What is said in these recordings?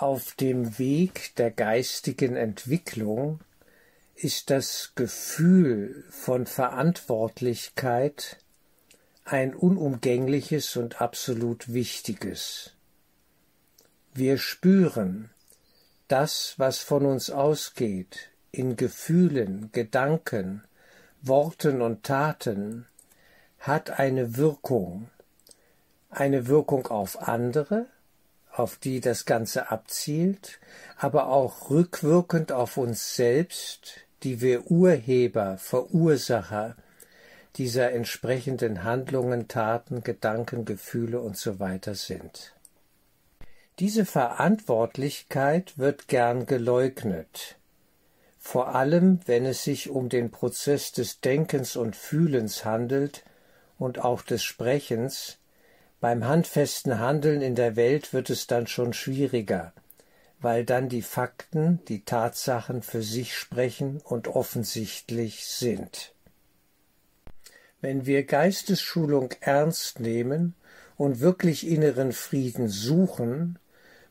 Auf dem Weg der geistigen Entwicklung ist das Gefühl von Verantwortlichkeit ein unumgängliches und absolut wichtiges. Wir spüren, das, was von uns ausgeht, in Gefühlen, Gedanken, Worten und Taten, hat eine Wirkung, eine Wirkung auf andere, auf die das Ganze abzielt, aber auch rückwirkend auf uns selbst, die wir Urheber, Verursacher dieser entsprechenden Handlungen, Taten, Gedanken, Gefühle und so sind. Diese Verantwortlichkeit wird gern geleugnet, vor allem wenn es sich um den Prozess des Denkens und Fühlens handelt und auch des Sprechens, beim handfesten Handeln in der Welt wird es dann schon schwieriger, weil dann die Fakten, die Tatsachen für sich sprechen und offensichtlich sind. Wenn wir Geistesschulung ernst nehmen und wirklich inneren Frieden suchen,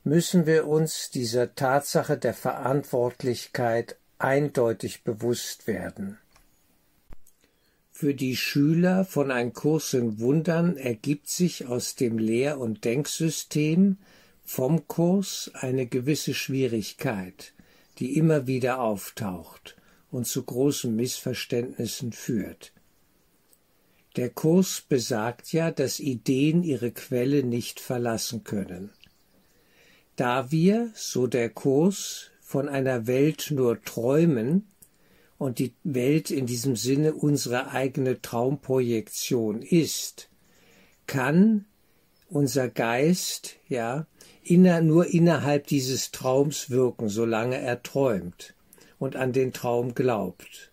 müssen wir uns dieser Tatsache der Verantwortlichkeit eindeutig bewusst werden. Für die Schüler von Ein Kurs in Wundern ergibt sich aus dem Lehr- und Denksystem vom Kurs eine gewisse Schwierigkeit, die immer wieder auftaucht und zu großen Missverständnissen führt. Der Kurs besagt ja, dass Ideen ihre Quelle nicht verlassen können. Da wir, so der Kurs, von einer Welt nur träumen, und die Welt in diesem Sinne unsere eigene Traumprojektion ist, kann unser Geist, ja, inner, nur innerhalb dieses Traums wirken, solange er träumt und an den Traum glaubt.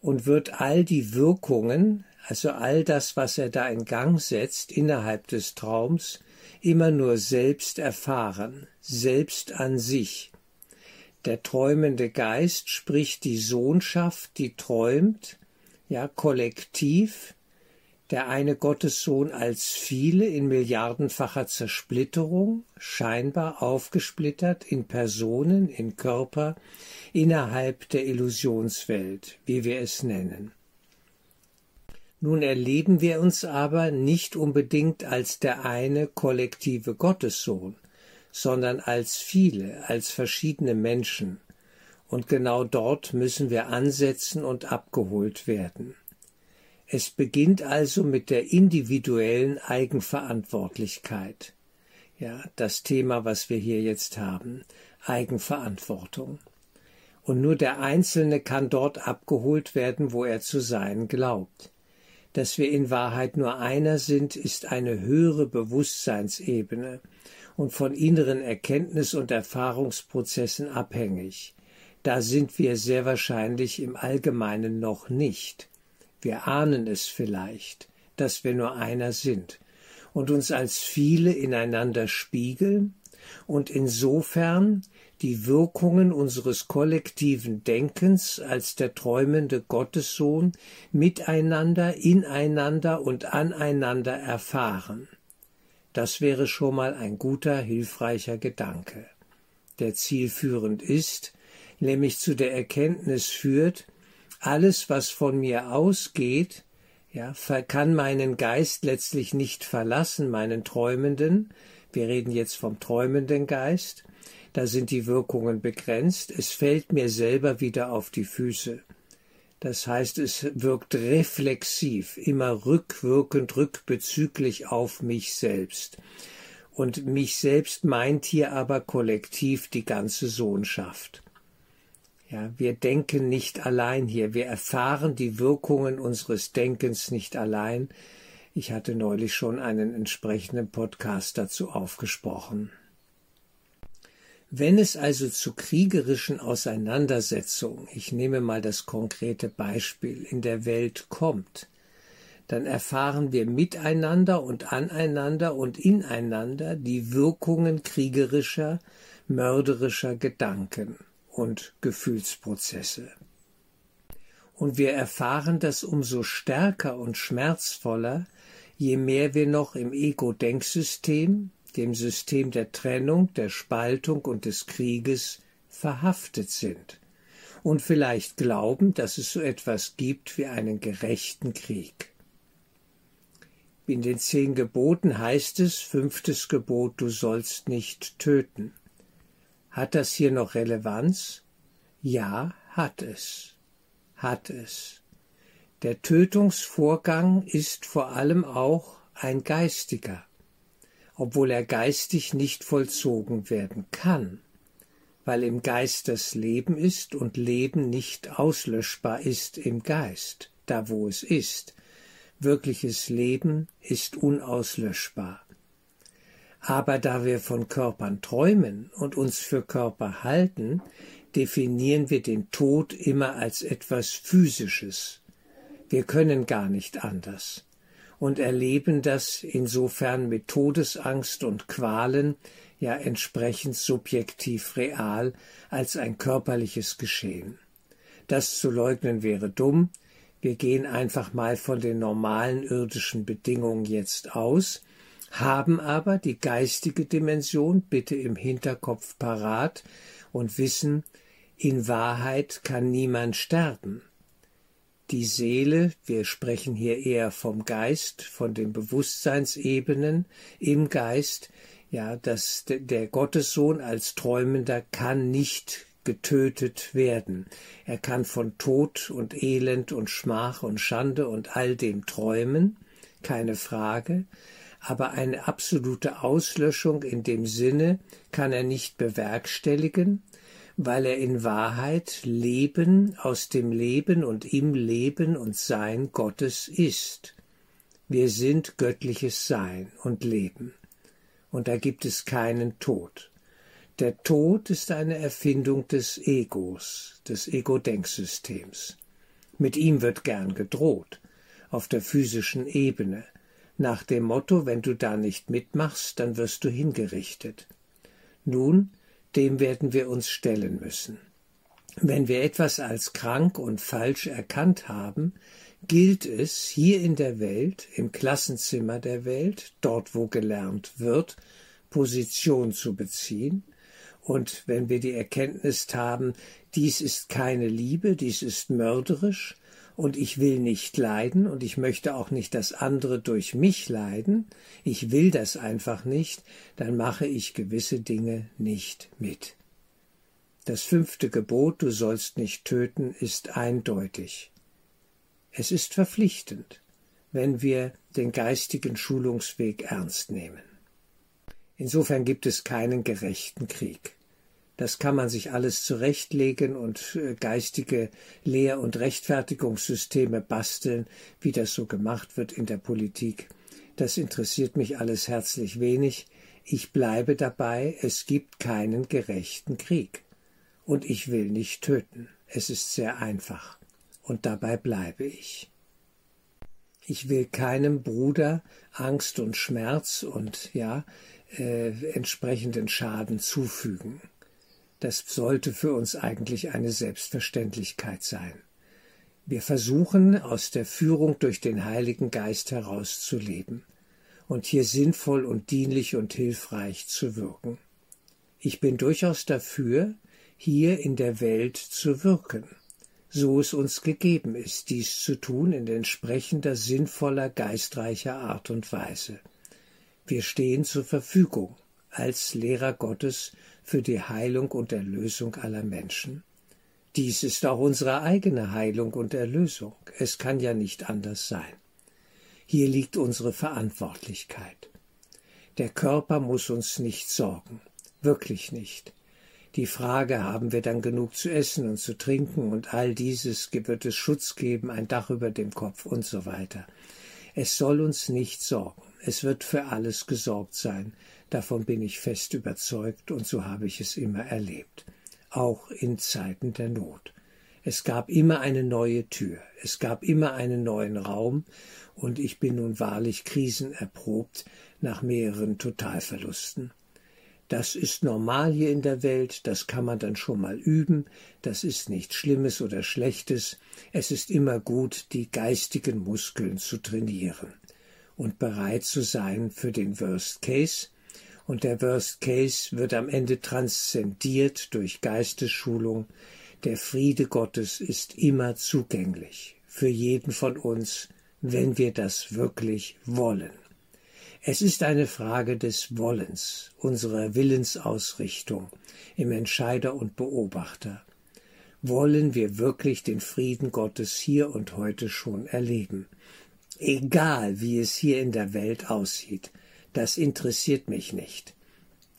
Und wird all die Wirkungen, also all das, was er da in Gang setzt, innerhalb des Traums, immer nur selbst erfahren, selbst an sich, der träumende Geist, sprich die Sohnschaft, die träumt, ja, kollektiv, der eine Gottessohn als viele in milliardenfacher Zersplitterung, scheinbar aufgesplittert in Personen, in Körper, innerhalb der Illusionswelt, wie wir es nennen. Nun erleben wir uns aber nicht unbedingt als der eine kollektive Gottessohn, sondern als viele, als verschiedene Menschen. Und genau dort müssen wir ansetzen und abgeholt werden. Es beginnt also mit der individuellen Eigenverantwortlichkeit. Ja, das Thema, was wir hier jetzt haben. Eigenverantwortung. Und nur der Einzelne kann dort abgeholt werden, wo er zu sein glaubt. Dass wir in Wahrheit nur einer sind, ist eine höhere Bewusstseinsebene, und von inneren Erkenntnis- und Erfahrungsprozessen abhängig. Da sind wir sehr wahrscheinlich im Allgemeinen noch nicht. Wir ahnen es vielleicht, dass wir nur einer sind und uns als viele ineinander spiegeln und insofern die Wirkungen unseres kollektiven Denkens als der träumende Gottessohn miteinander, ineinander und aneinander erfahren. Das wäre schon mal ein guter, hilfreicher Gedanke, der zielführend ist, nämlich zu der Erkenntnis führt, alles, was von mir ausgeht, ja, kann meinen Geist letztlich nicht verlassen, meinen Träumenden. Wir reden jetzt vom träumenden Geist. Da sind die Wirkungen begrenzt. Es fällt mir selber wieder auf die Füße. Das heißt, es wirkt reflexiv, immer rückwirkend, rückbezüglich auf mich selbst. Und mich selbst meint hier aber kollektiv die ganze Sohnschaft. Ja, wir denken nicht allein hier, wir erfahren die Wirkungen unseres Denkens nicht allein. Ich hatte neulich schon einen entsprechenden Podcast dazu aufgesprochen. Wenn es also zu kriegerischen Auseinandersetzungen, ich nehme mal das konkrete Beispiel, in der Welt kommt, dann erfahren wir miteinander und aneinander und ineinander die Wirkungen kriegerischer, mörderischer Gedanken und Gefühlsprozesse. Und wir erfahren das umso stärker und schmerzvoller, je mehr wir noch im Ego-Denksystem, dem System der Trennung, der Spaltung und des Krieges verhaftet sind und vielleicht glauben, dass es so etwas gibt wie einen gerechten Krieg. In den zehn Geboten heißt es, fünftes Gebot, du sollst nicht töten. Hat das hier noch Relevanz? Ja, hat es. Hat es. Der Tötungsvorgang ist vor allem auch ein geistiger, obwohl er geistig nicht vollzogen werden kann, weil im Geist das Leben ist und Leben nicht auslöschbar ist im Geist, da wo es ist. Wirkliches Leben ist unauslöschbar. Aber da wir von Körpern träumen und uns für Körper halten, definieren wir den Tod immer als etwas Physisches. Wir können gar nicht anders und erleben das insofern mit Todesangst und Qualen, ja entsprechend subjektiv real, als ein körperliches Geschehen. Das zu leugnen wäre dumm, wir gehen einfach mal von den normalen irdischen Bedingungen jetzt aus, haben aber die geistige Dimension bitte im Hinterkopf parat und wissen, in Wahrheit kann niemand sterben. Die Seele, wir sprechen hier eher vom Geist, von den Bewusstseinsebenen im Geist, ja, dass der Gottessohn als Träumender kann nicht getötet werden. Er kann von Tod und Elend und Schmach und Schande und all dem träumen, keine Frage, aber eine absolute Auslöschung in dem Sinne kann er nicht bewerkstelligen, weil er in Wahrheit Leben aus dem Leben und im Leben und Sein Gottes ist. Wir sind göttliches Sein und Leben. Und da gibt es keinen Tod. Der Tod ist eine Erfindung des Egos, des Ego-Denksystems. Mit ihm wird gern gedroht, auf der physischen Ebene, nach dem Motto, wenn du da nicht mitmachst, dann wirst du hingerichtet. Nun, dem werden wir uns stellen müssen. Wenn wir etwas als krank und falsch erkannt haben, gilt es hier in der Welt, im Klassenzimmer der Welt, dort wo gelernt wird, Position zu beziehen, und wenn wir die Erkenntnis haben, dies ist keine Liebe, dies ist mörderisch, und ich will nicht leiden und ich möchte auch nicht, dass andere durch mich leiden, ich will das einfach nicht, dann mache ich gewisse Dinge nicht mit. Das fünfte Gebot, du sollst nicht töten, ist eindeutig. Es ist verpflichtend, wenn wir den geistigen Schulungsweg ernst nehmen. Insofern gibt es keinen gerechten Krieg. Das kann man sich alles zurechtlegen und äh, geistige Lehr- und Rechtfertigungssysteme basteln, wie das so gemacht wird in der Politik. Das interessiert mich alles herzlich wenig. Ich bleibe dabei, es gibt keinen gerechten Krieg. Und ich will nicht töten. Es ist sehr einfach. Und dabei bleibe ich. Ich will keinem Bruder Angst und Schmerz und ja äh, entsprechenden Schaden zufügen. Das sollte für uns eigentlich eine Selbstverständlichkeit sein. Wir versuchen aus der Führung durch den Heiligen Geist herauszuleben und hier sinnvoll und dienlich und hilfreich zu wirken. Ich bin durchaus dafür, hier in der Welt zu wirken, so es uns gegeben ist, dies zu tun in entsprechender sinnvoller, geistreicher Art und Weise. Wir stehen zur Verfügung als Lehrer Gottes für die Heilung und Erlösung aller Menschen. Dies ist auch unsere eigene Heilung und Erlösung. Es kann ja nicht anders sein. Hier liegt unsere Verantwortlichkeit. Der Körper muss uns nicht sorgen, wirklich nicht. Die Frage, haben wir dann genug zu essen und zu trinken und all dieses wird es Schutz geben, ein Dach über dem Kopf und so weiter. Es soll uns nicht sorgen. Es wird für alles gesorgt sein, Davon bin ich fest überzeugt und so habe ich es immer erlebt, auch in Zeiten der Not. Es gab immer eine neue Tür, es gab immer einen neuen Raum, und ich bin nun wahrlich krisenerprobt nach mehreren Totalverlusten. Das ist normal hier in der Welt, das kann man dann schon mal üben, das ist nichts Schlimmes oder Schlechtes, es ist immer gut, die geistigen Muskeln zu trainieren und bereit zu sein für den Worst Case, und der Worst Case wird am Ende transzendiert durch Geistesschulung. Der Friede Gottes ist immer zugänglich für jeden von uns, wenn wir das wirklich wollen. Es ist eine Frage des Wollens, unserer Willensausrichtung im Entscheider und Beobachter. Wollen wir wirklich den Frieden Gottes hier und heute schon erleben? Egal, wie es hier in der Welt aussieht, das interessiert mich nicht.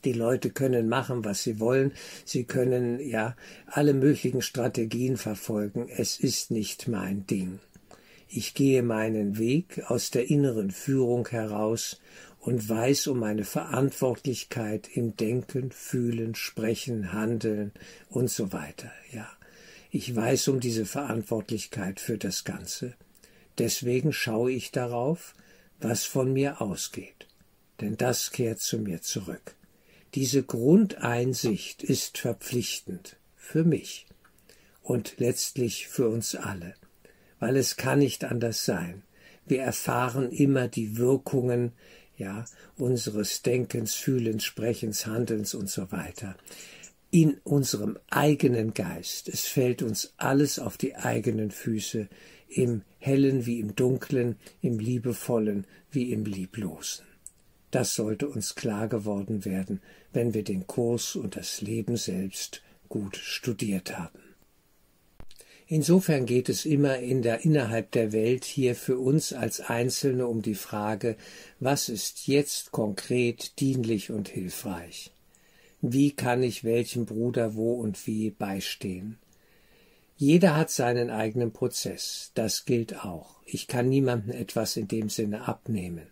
Die Leute können machen, was sie wollen, sie können ja alle möglichen Strategien verfolgen, es ist nicht mein Ding. Ich gehe meinen Weg aus der inneren Führung heraus und weiß um meine Verantwortlichkeit im Denken, Fühlen, Sprechen, Handeln und so weiter. Ja, ich weiß um diese Verantwortlichkeit für das Ganze. Deswegen schaue ich darauf, was von mir ausgeht denn das kehrt zu mir zurück. Diese Grundeinsicht ist verpflichtend für mich und letztlich für uns alle, weil es kann nicht anders sein. Wir erfahren immer die Wirkungen, ja, unseres Denkens, Fühlens, Sprechens, Handelns und so weiter in unserem eigenen Geist. Es fällt uns alles auf die eigenen Füße, im hellen wie im dunklen, im liebevollen wie im lieblosen. Das sollte uns klar geworden werden, wenn wir den Kurs und das Leben selbst gut studiert haben. Insofern geht es immer in der innerhalb der Welt hier für uns als Einzelne um die Frage, was ist jetzt konkret dienlich und hilfreich? Wie kann ich welchem Bruder wo und wie beistehen? Jeder hat seinen eigenen Prozess, das gilt auch. Ich kann niemandem etwas in dem Sinne abnehmen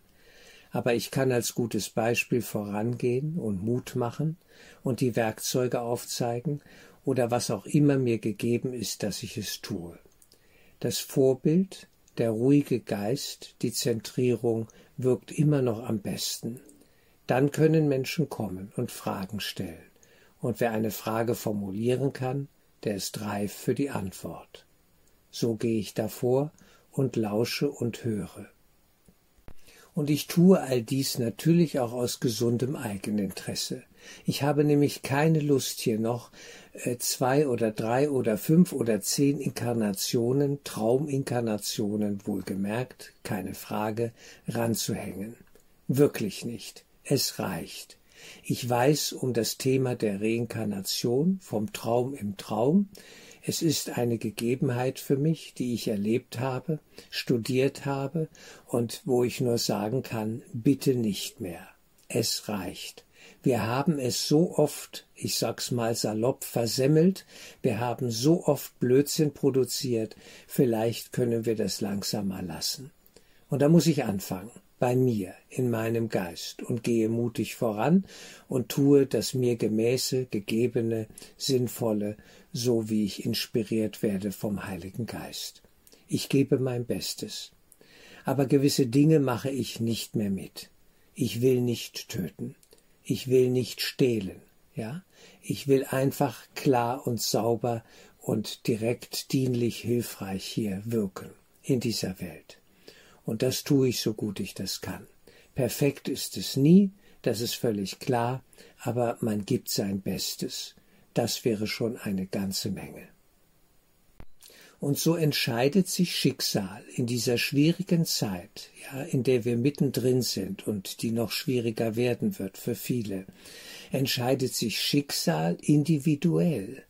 aber ich kann als gutes Beispiel vorangehen und Mut machen und die Werkzeuge aufzeigen oder was auch immer mir gegeben ist, dass ich es tue. Das Vorbild, der ruhige Geist, die Zentrierung wirkt immer noch am besten. Dann können Menschen kommen und Fragen stellen. Und wer eine Frage formulieren kann, der ist reif für die Antwort. So gehe ich davor und lausche und höre. Und ich tue all dies natürlich auch aus gesundem Eigeninteresse. Ich habe nämlich keine Lust hier noch äh, zwei oder drei oder fünf oder zehn Inkarnationen, Trauminkarnationen wohlgemerkt, keine Frage, ranzuhängen. Wirklich nicht. Es reicht. Ich weiß um das Thema der Reinkarnation vom Traum im Traum. Es ist eine Gegebenheit für mich, die ich erlebt habe, studiert habe und wo ich nur sagen kann, bitte nicht mehr. Es reicht. Wir haben es so oft, ich sag's mal salopp, versemmelt, wir haben so oft Blödsinn produziert, vielleicht können wir das langsam mal lassen. Und da muss ich anfangen bei mir, in meinem Geist, und gehe mutig voran und tue das mir gemäße, gegebene, sinnvolle, so wie ich inspiriert werde vom Heiligen Geist. Ich gebe mein Bestes. Aber gewisse Dinge mache ich nicht mehr mit. Ich will nicht töten. Ich will nicht stehlen. Ja? Ich will einfach klar und sauber und direkt dienlich hilfreich hier wirken in dieser Welt und das tue ich so gut ich das kann. Perfekt ist es nie, das ist völlig klar, aber man gibt sein Bestes. Das wäre schon eine ganze Menge. Und so entscheidet sich Schicksal in dieser schwierigen Zeit, ja, in der wir mittendrin sind und die noch schwieriger werden wird für viele, entscheidet sich Schicksal individuell.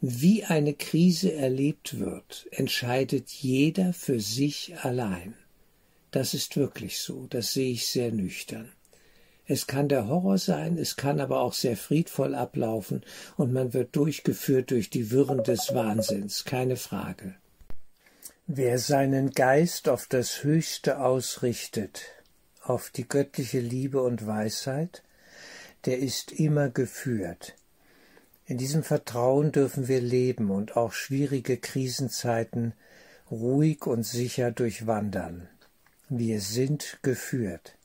Wie eine Krise erlebt wird, entscheidet jeder für sich allein. Das ist wirklich so, das sehe ich sehr nüchtern. Es kann der Horror sein, es kann aber auch sehr friedvoll ablaufen und man wird durchgeführt durch die Wirren des Wahnsinns, keine Frage. Wer seinen Geist auf das Höchste ausrichtet, auf die göttliche Liebe und Weisheit, der ist immer geführt. In diesem Vertrauen dürfen wir leben und auch schwierige Krisenzeiten ruhig und sicher durchwandern. Wir sind geführt.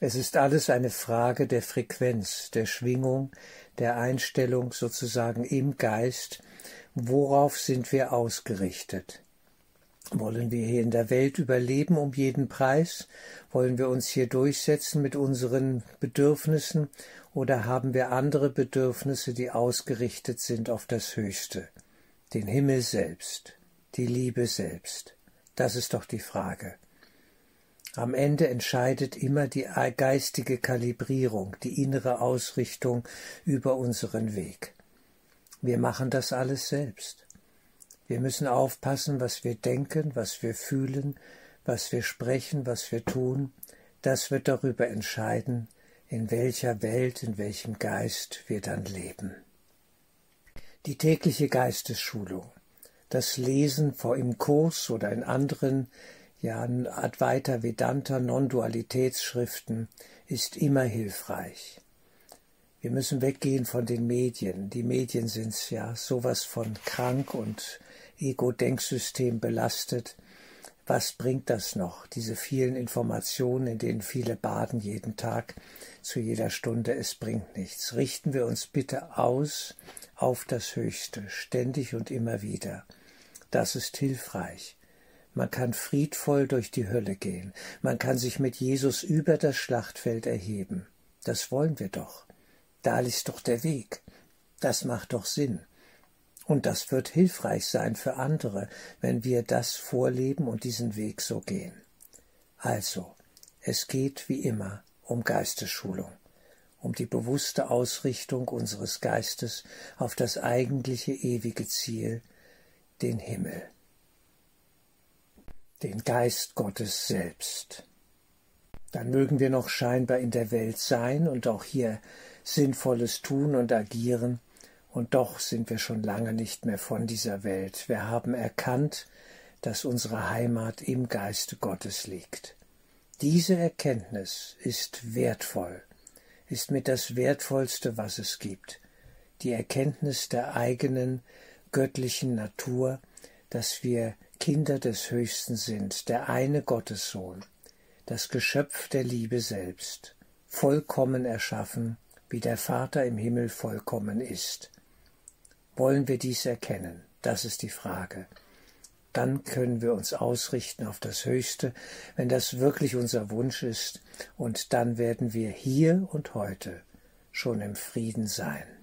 Es ist alles eine Frage der Frequenz, der Schwingung, der Einstellung sozusagen im Geist, worauf sind wir ausgerichtet. Wollen wir hier in der Welt überleben um jeden Preis? Wollen wir uns hier durchsetzen mit unseren Bedürfnissen? Oder haben wir andere Bedürfnisse, die ausgerichtet sind auf das Höchste, den Himmel selbst, die Liebe selbst? Das ist doch die Frage. Am Ende entscheidet immer die geistige Kalibrierung, die innere Ausrichtung über unseren Weg. Wir machen das alles selbst. Wir müssen aufpassen, was wir denken, was wir fühlen, was wir sprechen, was wir tun. Das wird darüber entscheiden, in welcher Welt, in welchem Geist wir dann leben. Die tägliche Geistesschulung, das Lesen vor im Kurs oder in anderen ja, Advaita Vedanta Non-Dualitätsschriften ist immer hilfreich. Wir müssen weggehen von den Medien. Die Medien sind ja sowas von krank und Ego-Denksystem belastet. Was bringt das noch, diese vielen Informationen, in denen viele baden jeden Tag, zu jeder Stunde? Es bringt nichts. Richten wir uns bitte aus auf das Höchste, ständig und immer wieder. Das ist hilfreich. Man kann friedvoll durch die Hölle gehen. Man kann sich mit Jesus über das Schlachtfeld erheben. Das wollen wir doch. Da ist doch der Weg. Das macht doch Sinn. Und das wird hilfreich sein für andere, wenn wir das vorleben und diesen Weg so gehen. Also, es geht wie immer um Geistesschulung, um die bewusste Ausrichtung unseres Geistes auf das eigentliche ewige Ziel, den Himmel den Geist Gottes selbst. Dann mögen wir noch scheinbar in der Welt sein und auch hier Sinnvolles tun und agieren, und doch sind wir schon lange nicht mehr von dieser Welt. Wir haben erkannt, dass unsere Heimat im Geiste Gottes liegt. Diese Erkenntnis ist wertvoll, ist mit das Wertvollste, was es gibt. Die Erkenntnis der eigenen göttlichen Natur, dass wir Kinder des Höchsten sind, der eine Gottessohn, das Geschöpf der Liebe selbst, vollkommen erschaffen, wie der Vater im Himmel vollkommen ist. Wollen wir dies erkennen? Das ist die Frage. Dann können wir uns ausrichten auf das Höchste, wenn das wirklich unser Wunsch ist, und dann werden wir hier und heute schon im Frieden sein.